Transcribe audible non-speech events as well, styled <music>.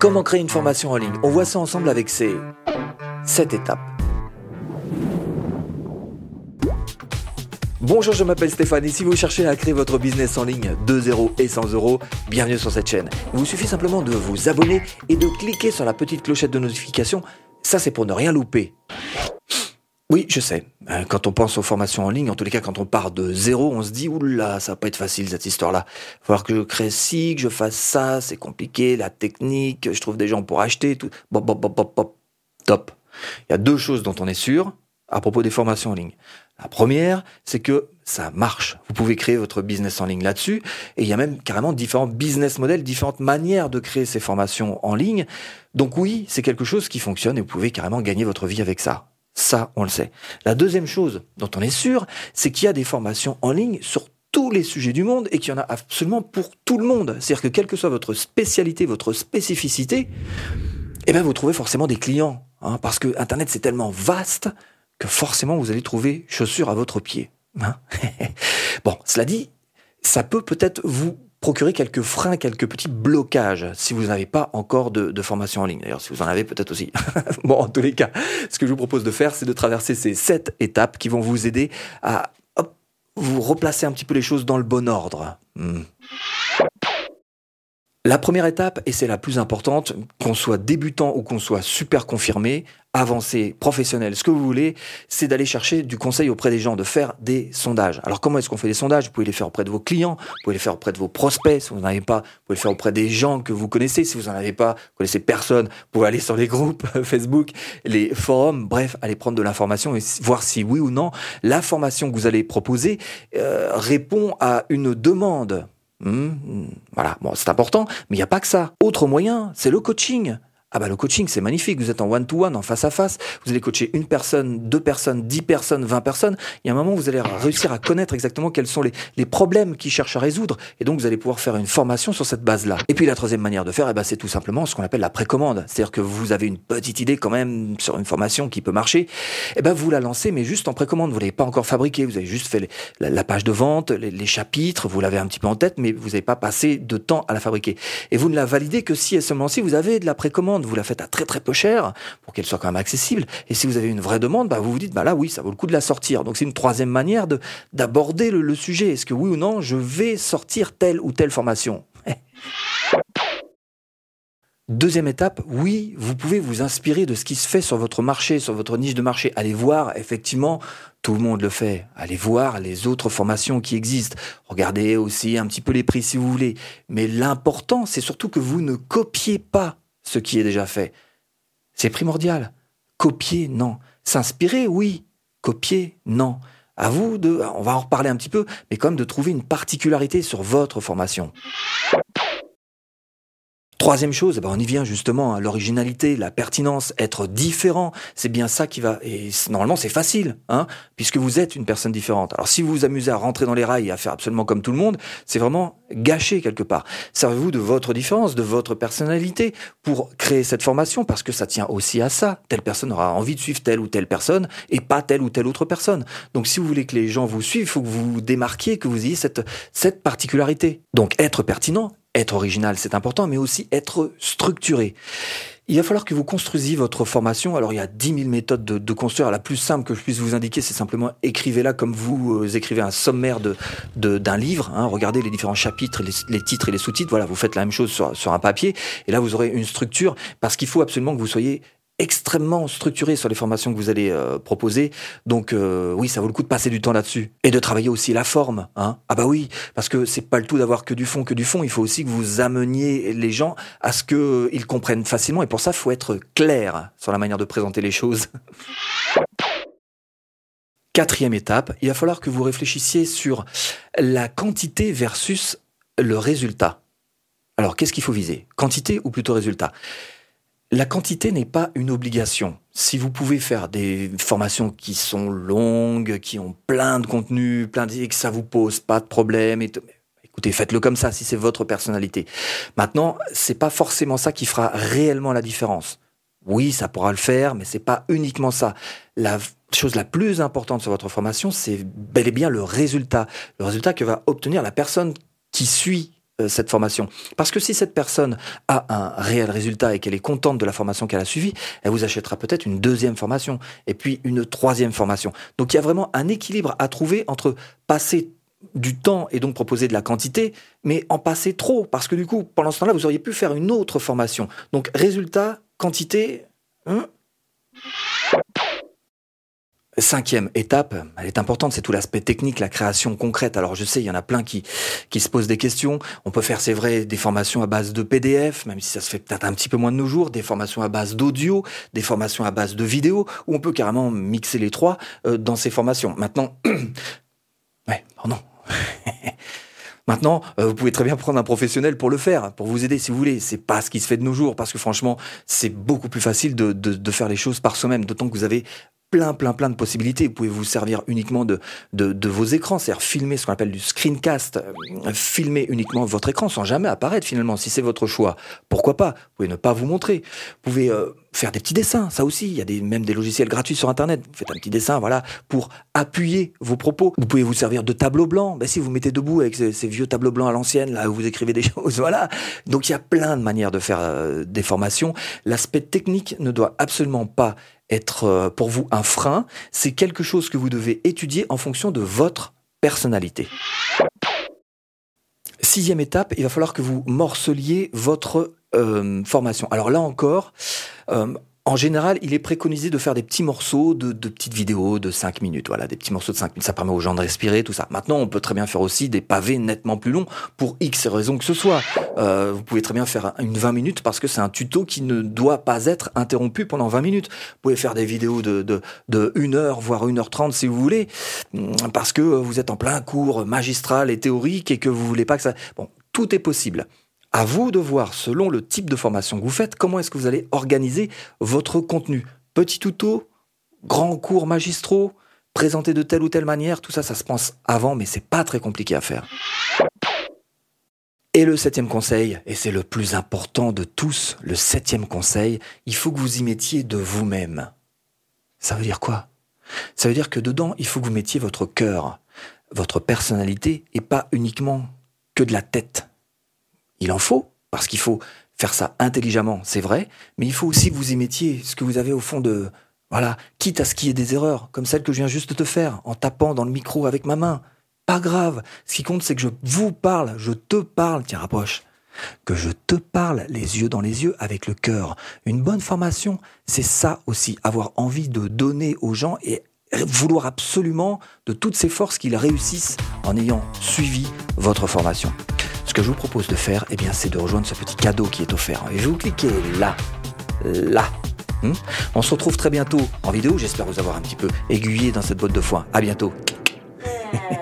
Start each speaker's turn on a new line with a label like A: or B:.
A: Comment créer une formation en ligne? On voit ça ensemble avec ces 7 étapes. Bonjour, je m'appelle Stéphane et si vous cherchez à créer votre business en ligne de 0 et 100 euros, bienvenue sur cette chaîne. Il vous suffit simplement de vous abonner et de cliquer sur la petite clochette de notification. Ça, c'est pour ne rien louper. Oui, je sais. Euh, quand on pense aux formations en ligne, en tous les cas, quand on part de zéro, on se dit, oula, ça va pas être facile, cette histoire-là. Va falloir que je crée ci, que je fasse ça, c'est compliqué, la technique, je trouve des gens pour acheter, tout. Bop, bop, bop, bop, bop. Top. Il y a deux choses dont on est sûr à propos des formations en ligne. La première, c'est que ça marche. Vous pouvez créer votre business en ligne là-dessus. Et il y a même carrément différents business models, différentes manières de créer ces formations en ligne. Donc oui, c'est quelque chose qui fonctionne et vous pouvez carrément gagner votre vie avec ça. Ça, on le sait. La deuxième chose dont on est sûr, c'est qu'il y a des formations en ligne sur tous les sujets du monde et qu'il y en a absolument pour tout le monde. C'est-à-dire que quelle que soit votre spécialité, votre spécificité, eh ben vous trouvez forcément des clients. Hein, parce que Internet, c'est tellement vaste que forcément, vous allez trouver chaussures à votre pied. Hein <laughs> bon, cela dit, ça peut peut-être vous procurer quelques freins, quelques petits blocages si vous n'avez pas encore de, formation en ligne. D'ailleurs, si vous en avez peut-être aussi. <laughs> bon, en tous les cas, ce que je vous propose de faire, c'est de traverser ces sept étapes qui vont vous aider à vous replacer un petit peu les choses dans le bon ordre. Hmm. La première étape, et c'est la plus importante, qu'on soit débutant ou qu'on soit super confirmé, avancé, professionnel, ce que vous voulez, c'est d'aller chercher du conseil auprès des gens, de faire des sondages. Alors comment est-ce qu'on fait des sondages? Vous pouvez les faire auprès de vos clients, vous pouvez les faire auprès de vos prospects, si vous n'en avez pas, vous pouvez les faire auprès des gens que vous connaissez, si vous n'en avez pas, vous connaissez personne, vous pouvez aller sur les groupes <laughs> Facebook, les forums, bref, aller prendre de l'information et voir si oui ou non l'information que vous allez proposer euh, répond à une demande Hmm, voilà, bon, c'est important, mais il n'y a pas que ça. Autre moyen, c'est le coaching. Ah bah le coaching c'est magnifique, vous êtes en one-to-one, en face à face, vous allez coacher une personne, deux personnes, dix personnes, vingt personnes, il y a un moment où vous allez réussir à connaître exactement quels sont les, les problèmes qu'ils cherchent à résoudre, et donc vous allez pouvoir faire une formation sur cette base-là. Et puis la troisième manière de faire, eh ben, c'est tout simplement ce qu'on appelle la précommande, c'est-à-dire que vous avez une petite idée quand même sur une formation qui peut marcher, eh ben vous la lancez mais juste en précommande, vous l'avez pas encore fabriqué, vous avez juste fait la, page de vente, les, les chapitres, vous l'avez un petit peu en tête, mais vous n'avez pas passé de temps à la fabriquer. Et vous ne la validez que si et seulement si vous avez de la précommande vous la faites à très très peu cher pour qu'elle soit quand même accessible. Et si vous avez une vraie demande, bah vous vous dites, bah là oui, ça vaut le coup de la sortir. Donc c'est une troisième manière de d'aborder le, le sujet. Est-ce que oui ou non, je vais sortir telle ou telle formation? <laughs> Deuxième étape, oui, vous pouvez vous inspirer de ce qui se fait sur votre marché, sur votre niche de marché. Allez voir, effectivement, tout le monde le fait. Allez voir les autres formations qui existent. Regardez aussi un petit peu les prix si vous voulez. Mais l'important, c'est surtout que vous ne copiez pas ce qui est déjà fait. C'est primordial. Copier, non. S'inspirer, oui. Copier, non. À vous de, on va en reparler un petit peu, mais même de trouver une particularité sur votre formation. Troisième chose, eh ben on y vient justement, à l'originalité, la pertinence, être différent, c'est bien ça qui va. Et normalement, c'est facile, hein, puisque vous êtes une personne différente. Alors, si vous vous amusez à rentrer dans les rails et à faire absolument comme tout le monde, c'est vraiment gâché quelque part. Servez-vous de votre différence, de votre personnalité pour créer cette formation, parce que ça tient aussi à ça. Telle personne aura envie de suivre telle ou telle personne et pas telle ou telle autre personne. Donc, si vous voulez que les gens vous suivent, il faut que vous vous démarquiez, que vous ayez cette, cette particularité. Donc, être pertinent, être original, c'est important, mais aussi être structuré. Il va falloir que vous construisiez votre formation. Alors, il y a 10 000 méthodes de, construire. La plus simple que je puisse vous indiquer, c'est simplement écrivez-la comme vous euh, écrivez un sommaire de d'un livre. Hein. Regardez les différents chapitres, les, titres et les sous-titres. Voilà, vous faites la même chose sur, sur un papier. Et là, vous aurez une structure parce qu'il faut absolument que vous soyez extrêmement structuré sur les formations que vous allez euh, proposer. Donc euh, oui, ça vaut le coup de passer du temps là-dessus et de travailler aussi la forme. Hein ah bah oui, parce que c'est pas le tout d'avoir que du fond, que du fond. Il faut aussi que vous ameniez les gens à ce que ils comprennent facilement. Et pour ça, faut être clair sur la manière de présenter les choses. <laughs> Quatrième étape, il va falloir que vous réfléchissiez sur la quantité versus le résultat. Alors, qu'est-ce qu'il faut viser? Quantité ou plutôt résultat? La quantité n'est pas une obligation. Si vous pouvez faire des formations qui sont longues, qui ont plein de contenu, plein de, que ça vous pose pas de problème, et écoutez, faites-le comme ça si c'est votre personnalité. Maintenant, c'est pas forcément ça qui fera réellement la différence. Oui, ça pourra le faire, mais c'est pas uniquement ça. La chose la plus importante sur votre formation, c'est bel et bien le résultat. Le résultat que va obtenir la personne qui suit cette formation. Parce que si cette personne a un réel résultat et qu'elle est contente de la formation qu'elle a suivie, elle vous achètera peut-être une deuxième formation et puis une troisième formation. Donc il y a vraiment un équilibre à trouver entre passer du temps et donc proposer de la quantité, mais en passer trop, parce que du coup, pendant ce temps-là, vous auriez pu faire une autre formation. Donc résultat, quantité... Hein? Cinquième étape, elle est importante, c'est tout l'aspect technique, la création concrète. Alors je sais, il y en a plein qui, qui se posent des questions. On peut faire, c'est vrai, des formations à base de PDF, même si ça se fait peut-être un petit peu moins de nos jours, des formations à base d'audio, des formations à base de vidéo, ou on peut carrément mixer les trois euh, dans ces formations. Maintenant, <clears throat> ouais. <laughs> Maintenant, euh, vous pouvez très bien prendre un professionnel pour le faire, pour vous aider si vous voulez. C'est pas ce qui se fait de nos jours, parce que franchement, c'est beaucoup plus facile de, de faire les choses par soi-même, d'autant que vous avez plein, plein, plein de possibilités. Vous pouvez vous servir uniquement de, de, de vos écrans, c'est-à-dire filmer ce qu'on appelle du screencast, euh, filmer uniquement votre écran sans jamais apparaître finalement, si c'est votre choix. Pourquoi pas? Vous pouvez ne pas vous montrer. Vous pouvez euh, faire des petits dessins, ça aussi. Il y a des, même des logiciels gratuits sur Internet. Vous faites un petit dessin, voilà, pour appuyer vos propos. Vous pouvez vous servir de tableaux blancs. Ben, si vous mettez debout avec ces, vieux tableaux blancs à l'ancienne, là où vous écrivez des <laughs> choses, voilà. Donc il y a plein de manières de faire euh, des formations. L'aspect technique ne doit absolument pas être euh, pour vous un frein, c'est quelque chose que vous devez étudier en fonction de votre personnalité. Sixième étape, il va falloir que vous morceliez votre euh, formation. Alors là encore, euh, en général, il est préconisé de faire des petits morceaux de, petites vidéos de 5 minutes. Voilà, des petits morceaux de 5 minutes. Ça permet aux gens de respirer, tout ça. Maintenant, on peut très bien faire aussi des pavés nettement plus longs pour X raisons que ce soit. Euh, vous pouvez très bien faire une 20 minutes parce que c'est un tuto qui ne doit pas être interrompu pendant 20 minutes. Vous pouvez faire des vidéos de, de, de 1 heure, voire 1 heure 30 si vous voulez, parce que vous êtes en plein cours magistral et théorique et que vous voulez pas que ça... Bon, tout est possible. À vous de voir, selon le type de formation que vous faites, comment est-ce que vous allez organiser votre contenu. Petit tuto, grand cours magistraux, présenté de telle ou telle manière, tout ça, ça se pense avant, mais c'est pas très compliqué à faire. Et le septième conseil, et c'est le plus important de tous, le septième conseil, il faut que vous y mettiez de vous-même. Ça veut dire quoi? Ça veut dire que dedans, il faut que vous mettiez votre cœur, votre personnalité, et pas uniquement que de la tête. Il en faut, parce qu'il faut faire ça intelligemment, c'est vrai, mais il faut aussi que vous y mettiez ce que vous avez au fond de... Voilà, quitte à ce qu'il y ait des erreurs, comme celle que je viens juste de te faire, en tapant dans le micro avec ma main. Pas grave, ce qui compte c'est que je vous parle, je te parle, tiens rapproche, que je te parle les yeux dans les yeux avec le cœur. Une bonne formation, c'est ça aussi, avoir envie de donner aux gens et vouloir absolument de toutes ses forces qu'ils réussissent en ayant suivi votre formation. Ce que je vous propose de faire, eh bien, c'est de rejoindre ce petit cadeau qui est offert. Et vous cliquez là, là. Hmm On se retrouve très bientôt en vidéo. J'espère vous avoir un petit peu aiguillé dans cette botte de foin. À bientôt. <laughs>